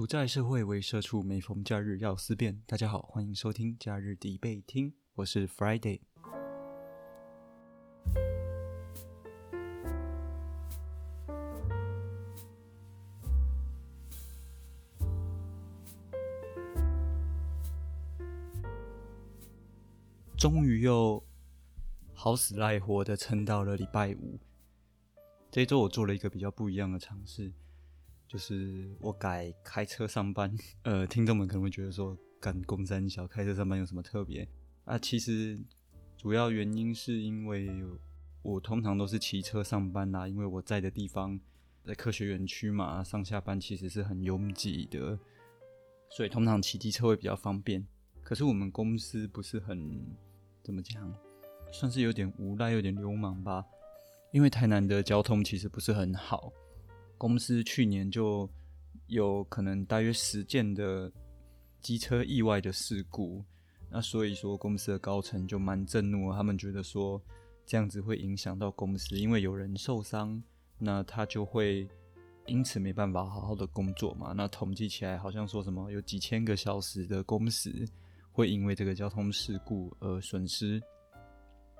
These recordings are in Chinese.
独在社会为社畜，每逢假日要思辨。大家好，欢迎收听假日必备听，我是 Friday。终于又好死赖活的撑到了礼拜五。这一周我做了一个比较不一样的尝试，就是我改开车上班。呃，听众们可能会觉得说，赶公三小开车上班有什么特别？啊，其实主要原因是因为我通常都是骑车上班啦，因为我在的地方在科学园区嘛，上下班其实是很拥挤的，所以通常骑机车会比较方便。可是我们公司不是很。怎么讲？算是有点无赖，有点流氓吧。因为台南的交通其实不是很好，公司去年就有可能大约十件的机车意外的事故，那所以说公司的高层就蛮震怒，他们觉得说这样子会影响到公司，因为有人受伤，那他就会因此没办法好好的工作嘛。那统计起来好像说什么有几千个小时的工时。会因为这个交通事故而损失，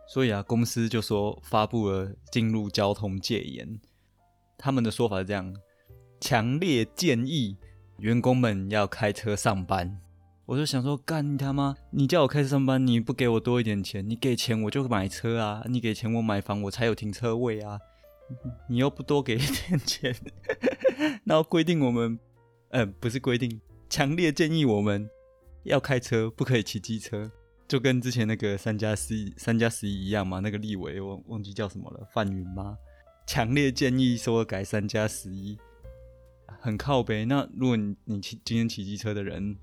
所以啊，公司就说发布了进入交通戒严。他们的说法是这样：强烈建议员工们要开车上班。我就想说，干你他妈！你叫我开车上班，你不给我多一点钱，你给钱我就买车啊！你给钱我买房，我才有停车位啊！你又不多给一点钱，然后规定我们，呃，不是规定，强烈建议我们。要开车不可以骑机车，就跟之前那个三加十一、三加十一一样嘛。那个立委我忘记叫什么了，范云吗？强烈建议说改三加十一，很靠背。那如果你你骑今天骑机车的人，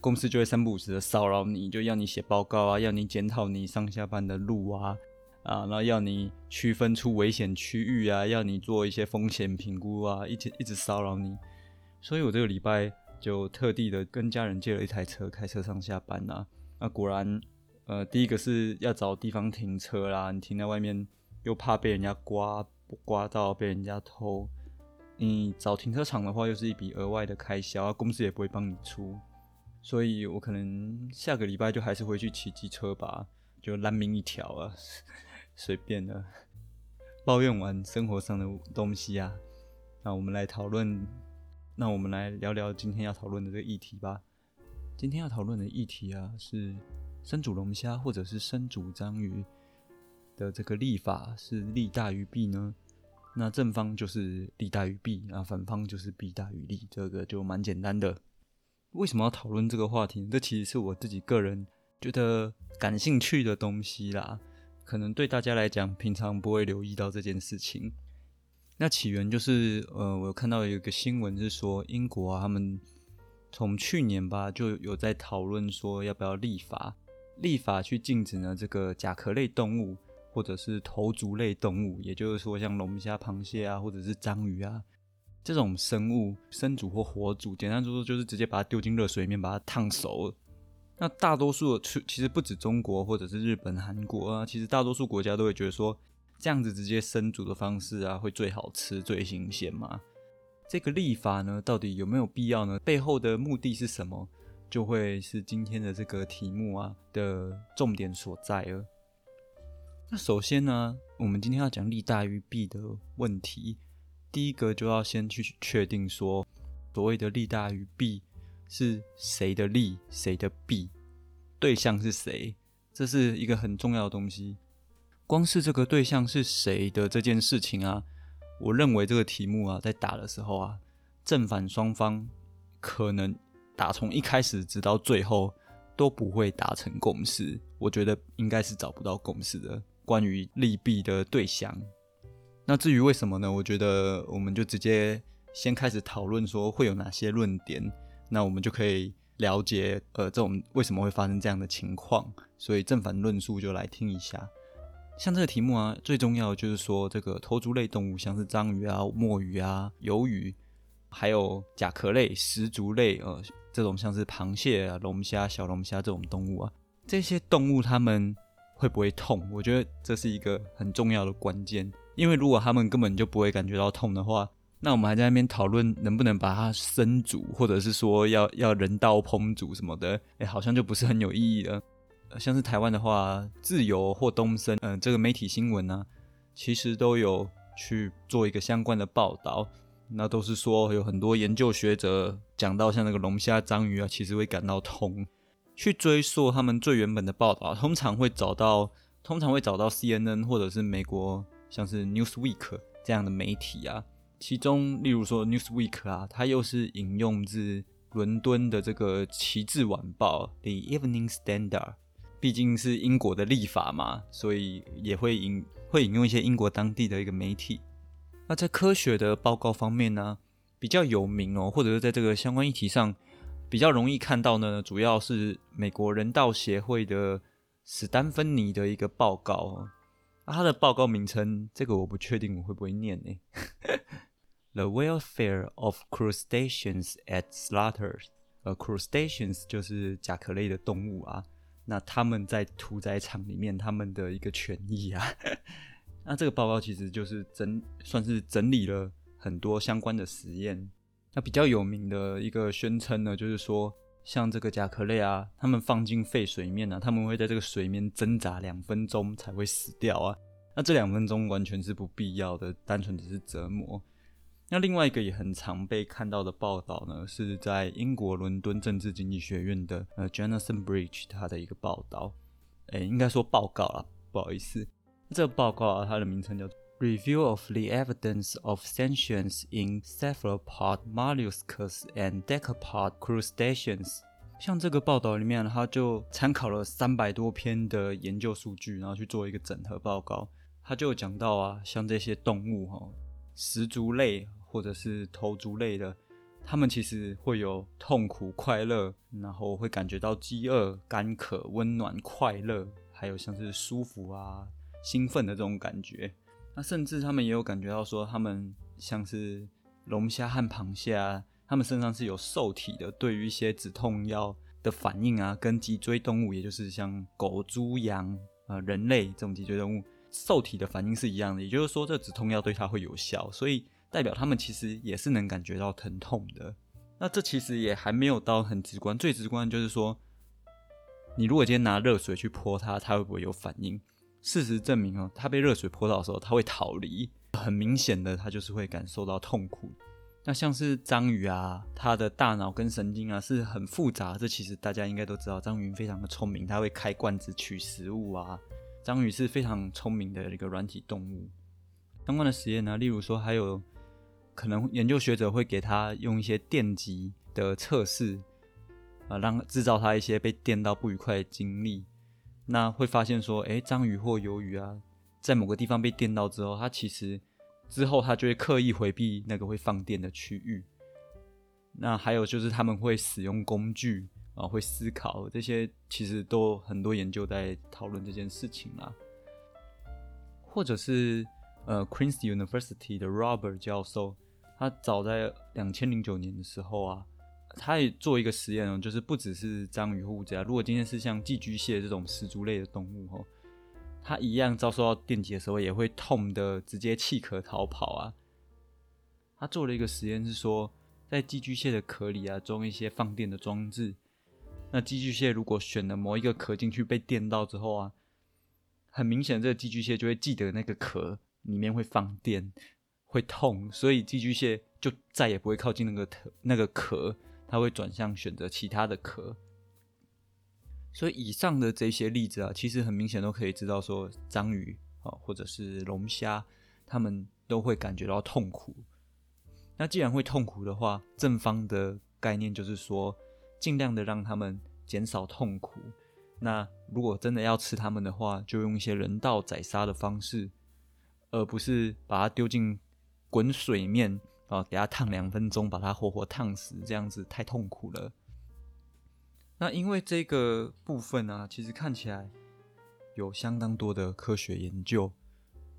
公司就会三不五时的骚扰你，就要你写报告啊，要你检讨你上下班的路啊，啊，然后要你区分出危险区域啊，要你做一些风险评估啊，一直一直骚扰你。所以我这个礼拜。就特地的跟家人借了一台车开车上下班呐，那果然，呃，第一个是要找地方停车啦，你停在外面又怕被人家刮刮到被人家偷，你找停车场的话又是一笔额外的开销，公司也不会帮你出，所以我可能下个礼拜就还是回去骑机车吧，就烂命一条啊，随便的，抱怨完生活上的东西啊，那我们来讨论。那我们来聊聊今天要讨论的这个议题吧。今天要讨论的议题啊，是生煮龙虾或者是生煮章鱼的这个立法是利大于弊呢？那正方就是利大于弊，啊，反方就是弊大于利，这个就蛮简单的。为什么要讨论这个话题？这其实是我自己个人觉得感兴趣的东西啦。可能对大家来讲，平常不会留意到这件事情。那起源就是，呃，我看到有一个新闻是说，英国啊，他们从去年吧就有在讨论说，要不要立法，立法去禁止呢这个甲壳类动物或者是头足类动物，也就是说像龙虾、螃蟹啊，或者是章鱼啊这种生物生煮或活煮，简单说说就是直接把它丢进热水里面把它烫熟。那大多数的，其实不止中国或者是日本、韩国啊，其实大多数国家都会觉得说。这样子直接生煮的方式啊，会最好吃、最新鲜嘛？这个立法呢，到底有没有必要呢？背后的目的是什么？就会是今天的这个题目啊的重点所在了。那首先呢，我们今天要讲利大于弊的问题，第一个就要先去确定说，所谓的利大于弊是谁的利，谁的弊，对象是谁，这是一个很重要的东西。光是这个对象是谁的这件事情啊，我认为这个题目啊，在打的时候啊，正反双方可能打从一开始直到最后都不会达成共识。我觉得应该是找不到共识的。关于利弊的对象，那至于为什么呢？我觉得我们就直接先开始讨论说会有哪些论点，那我们就可以了解呃这种为什么会发生这样的情况。所以正反论述就来听一下。像这个题目啊，最重要的就是说，这个头足类动物，像是章鱼啊、墨鱼啊、鱿鱼，还有甲壳类、石足类，呃，这种像是螃蟹啊、龙虾、小龙虾这种动物啊，这些动物它们会不会痛？我觉得这是一个很重要的关键，因为如果他们根本就不会感觉到痛的话，那我们还在那边讨论能不能把它生煮，或者是说要要人道烹煮什么的，哎，好像就不是很有意义了。像是台湾的话，自由或东森，嗯，这个媒体新闻呢，其实都有去做一个相关的报道，那都是说有很多研究学者讲到，像那个龙虾、章鱼啊，其实会感到痛。去追溯他们最原本的报道，通常会找到，通常会找到 CNN 或者是美国像是 Newsweek 这样的媒体啊。其中，例如说 Newsweek 啊，它又是引用自伦敦的这个《旗帜晚报》The Evening Standard，毕竟是英国的立法嘛，所以也会引会引用一些英国当地的一个媒体。那在科学的报告方面呢，比较有名哦，或者是在这个相关议题上比较容易看到呢，主要是美国人道协会的史丹芬尼的一个报告哦。它的报告名称，这个我不确定我会不会念呢。The welfare of crustaceans at Slaughter，呃，crustaceans 就是甲壳类的动物啊。那他们在屠宰场里面，他们的一个权益啊。那这个报告其实就是整，算是整理了很多相关的实验。那比较有名的一个宣称呢，就是说，像这个甲壳类啊，他们放进沸水面呢，他们会在这个水面挣扎两分钟才会死掉啊。那这两分钟完全是不必要的，单纯只是折磨。那另外一个也很常被看到的报道呢，是在英国伦敦政治经济学院的呃 Jonathan Bridge 他的一个报道，诶，应该说报告啦，不好意思，这个报告啊，它的名称叫做 Review of the Evidence of Sentience in Cephalopod Mollusks and Decapod Crustaceans。像这个报道里面，他就参考了三百多篇的研究数据，然后去做一个整合报告。他就讲到啊，像这些动物哈，食足类。或者是头足类的，他们其实会有痛苦、快乐，然后会感觉到饥饿、干渴、温暖、快乐，还有像是舒服啊、兴奋的这种感觉。那甚至他们也有感觉到说，他们像是龙虾和螃蟹啊，他们身上是有受体的，对于一些止痛药的反应啊，跟脊椎动物，也就是像狗、猪、羊啊、人类这种脊椎动物受体的反应是一样的。也就是说，这止痛药对它会有效，所以。代表他们其实也是能感觉到疼痛的。那这其实也还没有到很直观，最直观就是说，你如果今天拿热水去泼它，它会不会有反应？事实证明哦，它被热水泼到的时候，它会逃离。很明显的，它就是会感受到痛苦。那像是章鱼啊，它的大脑跟神经啊是很复杂。这其实大家应该都知道，章鱼非常的聪明，它会开罐子取食物啊。章鱼是非常聪明的一个软体动物。相关的实验呢，例如说还有。可能研究学者会给他用一些电极的测试，啊，让制造他一些被电到不愉快的经历。那会发现说，哎，章鱼或鱿鱼啊，在某个地方被电到之后，它其实之后它就会刻意回避那个会放电的区域。那还有就是他们会使用工具啊，会思考，这些其实都很多研究在讨论这件事情啦，或者是。呃，Queen's University 的 Robert 教授，他早在两千零九年的时候啊，他也做一个实验哦，就是不只是章鱼或乌贼啊，如果今天是像寄居蟹这种食足类的动物哦，它一样遭受到电击的时候也会痛的直接弃壳逃跑啊。他做了一个实验是说，在寄居蟹的壳里啊装一些放电的装置，那寄居蟹如果选了某一个壳进去被电到之后啊，很明显这个寄居蟹就会记得那个壳。里面会放电，会痛，所以寄居蟹就再也不会靠近那个那个壳，它会转向选择其他的壳。所以以上的这些例子啊，其实很明显都可以知道说，章鱼啊，或者是龙虾，它们都会感觉到痛苦。那既然会痛苦的话，正方的概念就是说，尽量的让他们减少痛苦。那如果真的要吃它们的话，就用一些人道宰杀的方式。而不是把它丢进滚水面啊，给它烫两分钟，把它活活烫死，这样子太痛苦了。那因为这个部分呢，其实看起来有相当多的科学研究，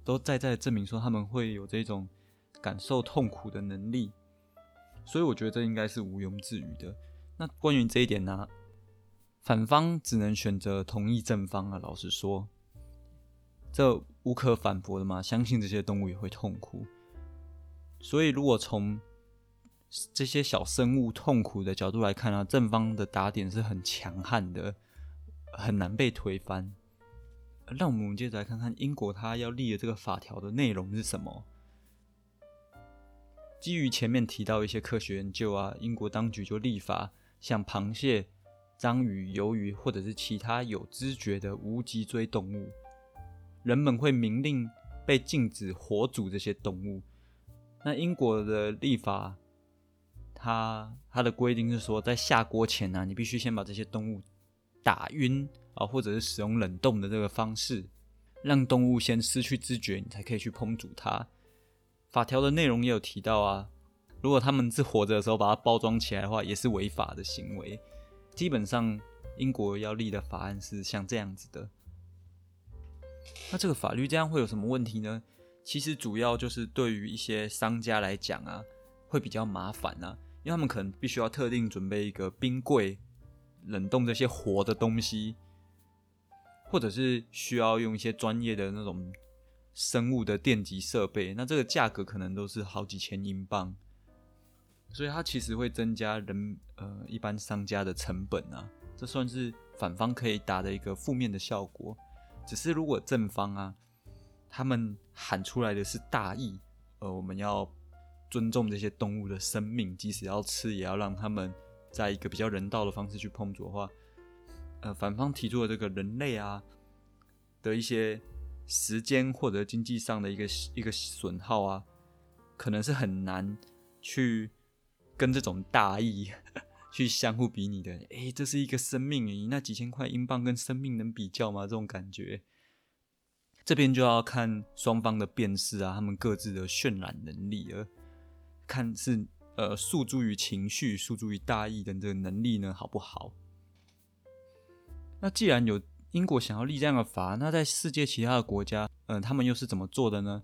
都在在证明说他们会有这种感受痛苦的能力，所以我觉得这应该是毋庸置疑的。那关于这一点呢，反方只能选择同意正方啊。老实说，这。无可反驳的嘛，相信这些动物也会痛苦。所以如果从这些小生物痛苦的角度来看啊，正方的打点是很强悍的，很难被推翻。让我们接着来看看英国它要立的这个法条的内容是什么。基于前面提到一些科学研究啊，英国当局就立法，像螃蟹、章鱼、鱿鱼或者是其他有知觉的无脊椎动物，人们会明令被禁止活煮这些动物。那英国的立法，它它的规定是说，在下锅前呢，你必须先把这些动物打晕啊，或者是使用冷冻的这个方式，让动物先失去知觉，你才可以去烹煮它。法条的内容也有提到啊，如果他们是活着的时候把它包装起来的话，也是违法的行为。基本上，英国要立的法案是像这样子的。那这个法律这样会有什么问题呢？其实主要就是对于一些商家来讲啊，会比较麻烦啊，因为他们可能必须要特定准备一个冰柜，冷冻这些活的东西，或者是需要用一些专业的那种。生物的电极设备，那这个价格可能都是好几千英镑，所以它其实会增加人呃一般商家的成本啊，这算是反方可以打的一个负面的效果。只是如果正方啊，他们喊出来的是大义，呃，我们要尊重这些动物的生命，即使要吃，也要让他们在一个比较人道的方式去烹煮的话，呃，反方提出的这个人类啊的一些。时间或者经济上的一个一个损耗啊，可能是很难去跟这种大义 去相互比拟的。诶，这是一个生命，诶，那几千块英镑跟生命能比较吗？这种感觉，这边就要看双方的辨识啊，他们各自的渲染能力，而看是呃诉诸于情绪、诉诸于大义的这个能力呢好不好？那既然有。英国想要立这样的法，那在世界其他的国家，嗯，他们又是怎么做的呢？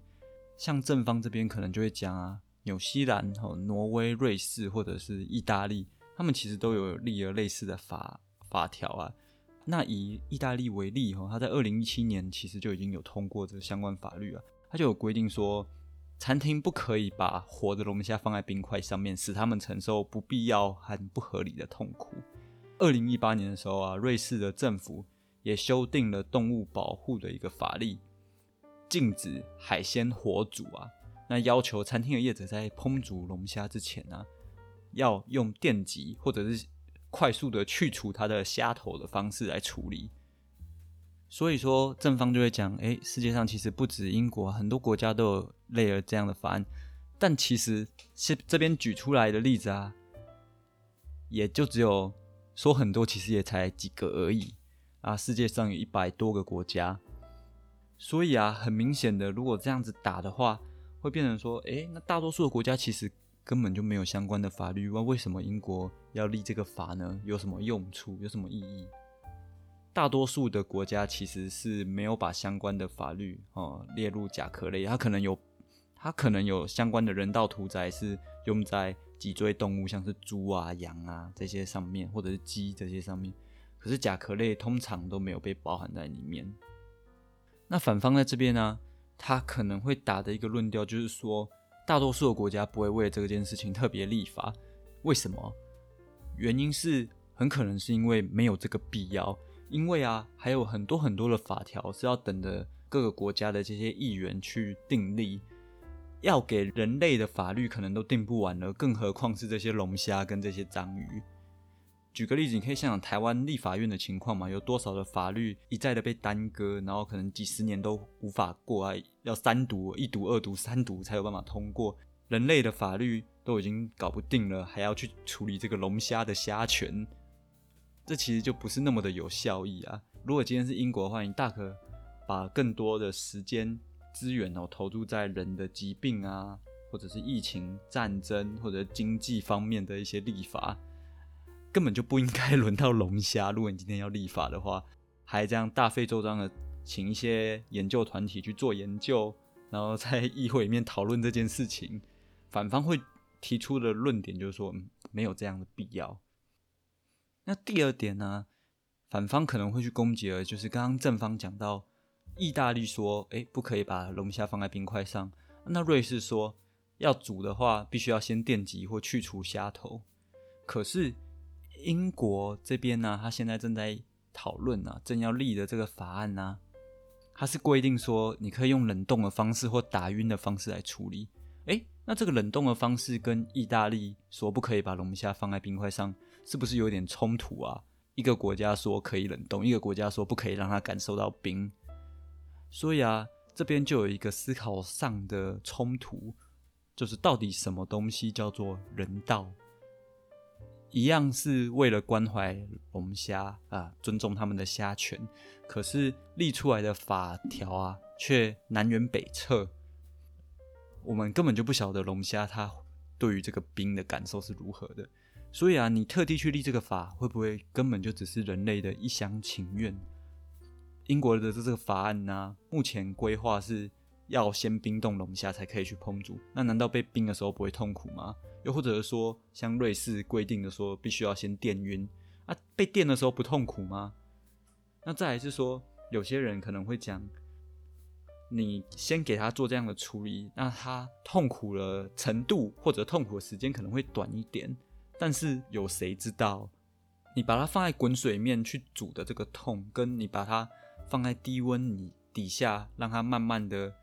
像正方这边可能就会讲啊，纽西兰、哦、挪威、瑞士或者是意大利，他们其实都有立了类似的法法条啊。那以意大利为例，哈，他在二零一七年其实就已经有通过这个相关法律啊，他就有规定说，餐厅不可以把活的龙虾放在冰块上面，使他们承受不必要和不合理的痛苦。二零一八年的时候啊，瑞士的政府。也修订了动物保护的一个法律，禁止海鲜活煮啊。那要求餐厅的业者在烹煮龙虾之前呢，要用电极或者是快速的去除它的虾头的方式来处理。所以说，正方就会讲，哎，世界上其实不止英国，很多国家都有类似这样的法案。但其实是这边举出来的例子啊，也就只有说很多，其实也才几个而已。啊，世界上有一百多个国家，所以啊，很明显的，如果这样子打的话，会变成说，诶，那大多数的国家其实根本就没有相关的法律，那为什么英国要立这个法呢？有什么用处？有什么意义？大多数的国家其实是没有把相关的法律哦列入甲壳类，它可能有，它可能有相关的人道屠宰是用在脊椎动物，像是猪啊、羊啊这些上面，或者是鸡这些上面。可是甲壳类通常都没有被包含在里面。那反方在这边呢，他可能会打的一个论调就是说，大多数的国家不会为这件事情特别立法。为什么？原因是很可能是因为没有这个必要。因为啊，还有很多很多的法条是要等着各个国家的这些议员去订立，要给人类的法律可能都订不完了，更何况是这些龙虾跟这些章鱼。举个例子，你可以想想台湾立法院的情况嘛？有多少的法律一再的被耽搁，然后可能几十年都无法过啊？要三读、一读、二读、三读才有办法通过。人类的法律都已经搞不定了，还要去处理这个龙虾的虾权，这其实就不是那么的有效益啊！如果今天是英国的话，你大可把更多的时间资源哦投入在人的疾病啊，或者是疫情、战争或者经济方面的一些立法。根本就不应该轮到龙虾。如果你今天要立法的话，还这样大费周章的请一些研究团体去做研究，然后在议会里面讨论这件事情，反方会提出的论点就是说没有这样的必要。那第二点呢，反方可能会去攻击的，就是刚刚正方讲到，意大利说，哎，不可以把龙虾放在冰块上，那瑞士说，要煮的话，必须要先电击或去除虾头。可是英国这边呢，他现在正在讨论啊，正要立的这个法案呢，它是规定说，你可以用冷冻的方式或打晕的方式来处理。诶，那这个冷冻的方式跟意大利说不可以把龙虾放在冰块上，是不是有点冲突啊？一个国家说可以冷冻，一个国家说不可以让它感受到冰，所以啊，这边就有一个思考上的冲突，就是到底什么东西叫做人道？一样是为了关怀龙虾啊，尊重他们的虾权，可是立出来的法条啊，却南辕北辙。我们根本就不晓得龙虾它对于这个冰的感受是如何的，所以啊，你特地去立这个法，会不会根本就只是人类的一厢情愿？英国的这个法案呢，目前规划是要先冰冻龙虾才可以去烹煮，那难道被冰的时候不会痛苦吗？又或者是说，像瑞士规定的说，必须要先电晕啊，被电的时候不痛苦吗？那再来是说，有些人可能会讲。你先给他做这样的处理，那他痛苦的程度或者痛苦的时间可能会短一点，但是有谁知道，你把它放在滚水面去煮的这个痛，跟你把它放在低温你底下让它慢慢的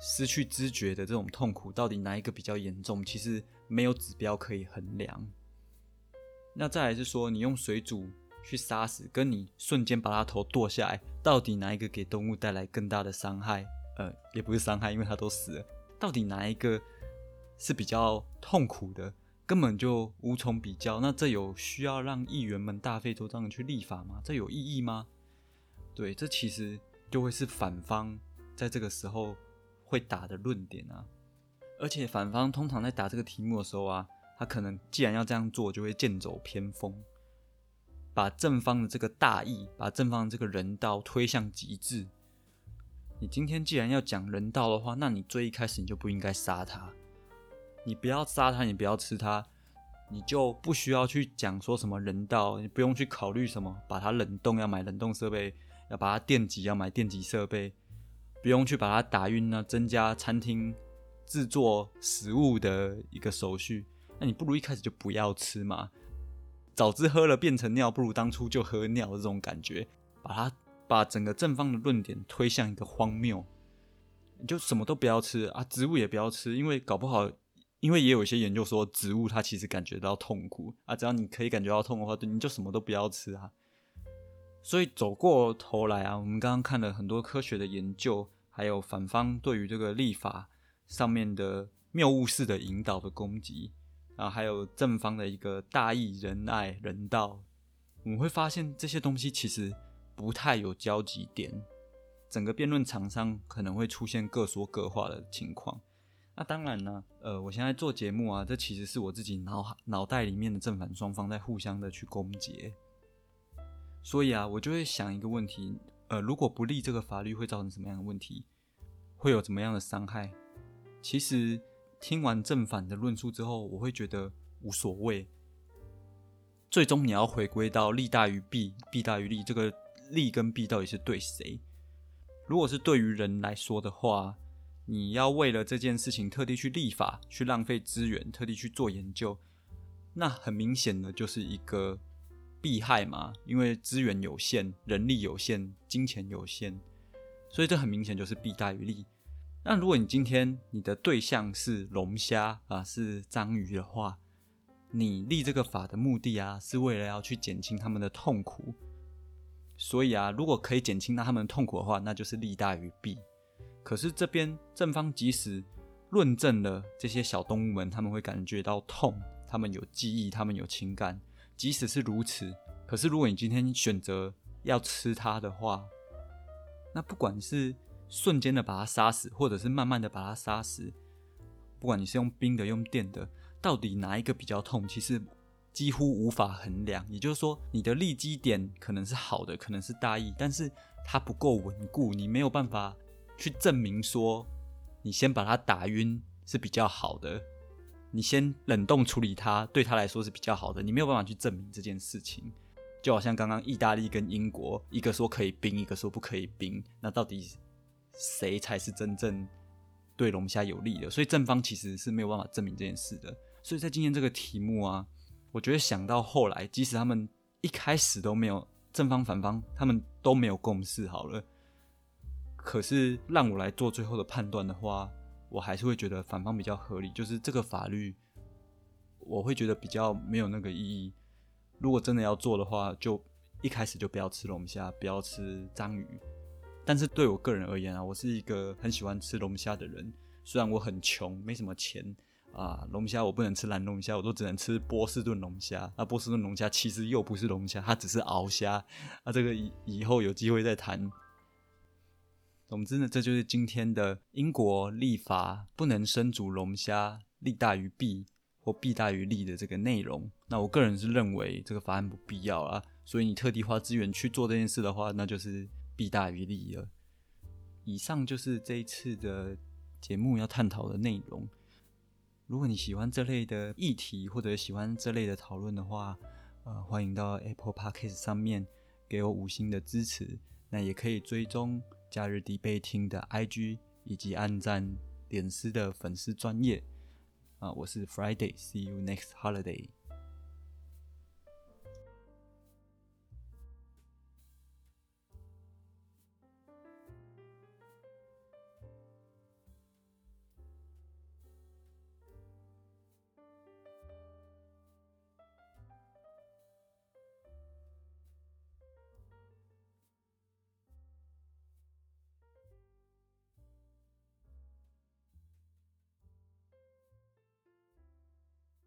失去知觉的这种痛苦，到底哪一个比较严重？其实没有指标可以衡量。那再来是说，你用水煮。去杀死，跟你瞬间把它头剁下来，到底哪一个给动物带来更大的伤害？呃，也不是伤害，因为它都死了。到底哪一个是比较痛苦的？根本就无从比较。那这有需要让议员们大费周章的去立法吗？这有意义吗？对，这其实就会是反方在这个时候会打的论点啊。而且反方通常在打这个题目的时候啊，他可能既然要这样做，就会剑走偏锋。把正方的这个大义，把正方的这个人道推向极致。你今天既然要讲人道的话，那你最一开始你就不应该杀他。你不要杀他，你不要吃他，你就不需要去讲说什么人道，你不用去考虑什么把它冷冻要买冷冻设备，要把它电极要买电极设备，不用去把它打晕呢，增加餐厅制作食物的一个手续。那你不如一开始就不要吃嘛。早知喝了变成尿，不如当初就喝尿这种感觉，把它把整个正方的论点推向一个荒谬，你就什么都不要吃啊，植物也不要吃，因为搞不好，因为也有一些研究说，植物它其实感觉到痛苦啊，只要你可以感觉到痛的话，你就什么都不要吃啊。所以走过头来啊，我们刚刚看了很多科学的研究，还有反方对于这个立法上面的谬误式的引导的攻击。啊还有正方的一个大义、仁爱、人道，我们会发现这些东西其实不太有交集点，整个辩论场上可能会出现各说各话的情况。那当然呢，呃，我现在做节目啊，这其实是我自己脑脑袋里面的正反双方在互相的去攻击，所以啊，我就会想一个问题，呃，如果不立这个法律会造成什么样的问题？会有怎么样的伤害？其实。听完正反的论述之后，我会觉得无所谓。最终你要回归到利大于弊，弊大于利，这个利跟弊到底是对谁？如果是对于人来说的话，你要为了这件事情特地去立法，去浪费资源，特地去做研究，那很明显的就是一个弊害嘛，因为资源有限，人力有限，金钱有限，所以这很明显就是弊大于利。那如果你今天你的对象是龙虾啊，是章鱼的话，你立这个法的目的啊，是为了要去减轻他们的痛苦。所以啊，如果可以减轻到他们的痛苦的话，那就是利大于弊。可是这边正方即使论证了这些小动物们，他们会感觉到痛，他们有记忆，他们有情感。即使是如此，可是如果你今天选择要吃它的话，那不管是瞬间的把它杀死，或者是慢慢的把它杀死，不管你是用冰的用电的，到底哪一个比较痛，其实几乎无法衡量。也就是说，你的立基点可能是好的，可能是大意，但是它不够稳固，你没有办法去证明说，你先把它打晕是比较好的，你先冷冻处理它，对它来说是比较好的，你没有办法去证明这件事情。就好像刚刚意大利跟英国，一个说可以冰，一个说不可以冰，那到底？谁才是真正对龙虾有利的，所以正方其实是没有办法证明这件事的。所以在今天这个题目啊，我觉得想到后来，即使他们一开始都没有正方反方，他们都没有共识好了，可是让我来做最后的判断的话，我还是会觉得反方比较合理，就是这个法律，我会觉得比较没有那个意义。如果真的要做的话，就一开始就不要吃龙虾，不要吃章鱼。但是对我个人而言啊，我是一个很喜欢吃龙虾的人。虽然我很穷，没什么钱啊，龙虾我不能吃蓝龙虾，我都只能吃波士顿龙虾。那波士顿龙虾其实又不是龙虾，它只是鳌虾。那这个以以后有机会再谈。总之呢，这就是今天的英国立法不能生煮龙虾，利大于弊或弊大于利的这个内容。那我个人是认为这个法案不必要啊，所以你特地花资源去做这件事的话，那就是。弊大于利了。以上就是这一次的节目要探讨的内容。如果你喜欢这类的议题，或者喜欢这类的讨论的话，呃，欢迎到 Apple Podcast 上面给我五星的支持。那也可以追踪假日迪贝听的 IG，以及按赞点私的粉丝专业。啊，我是 Friday，See you next holiday。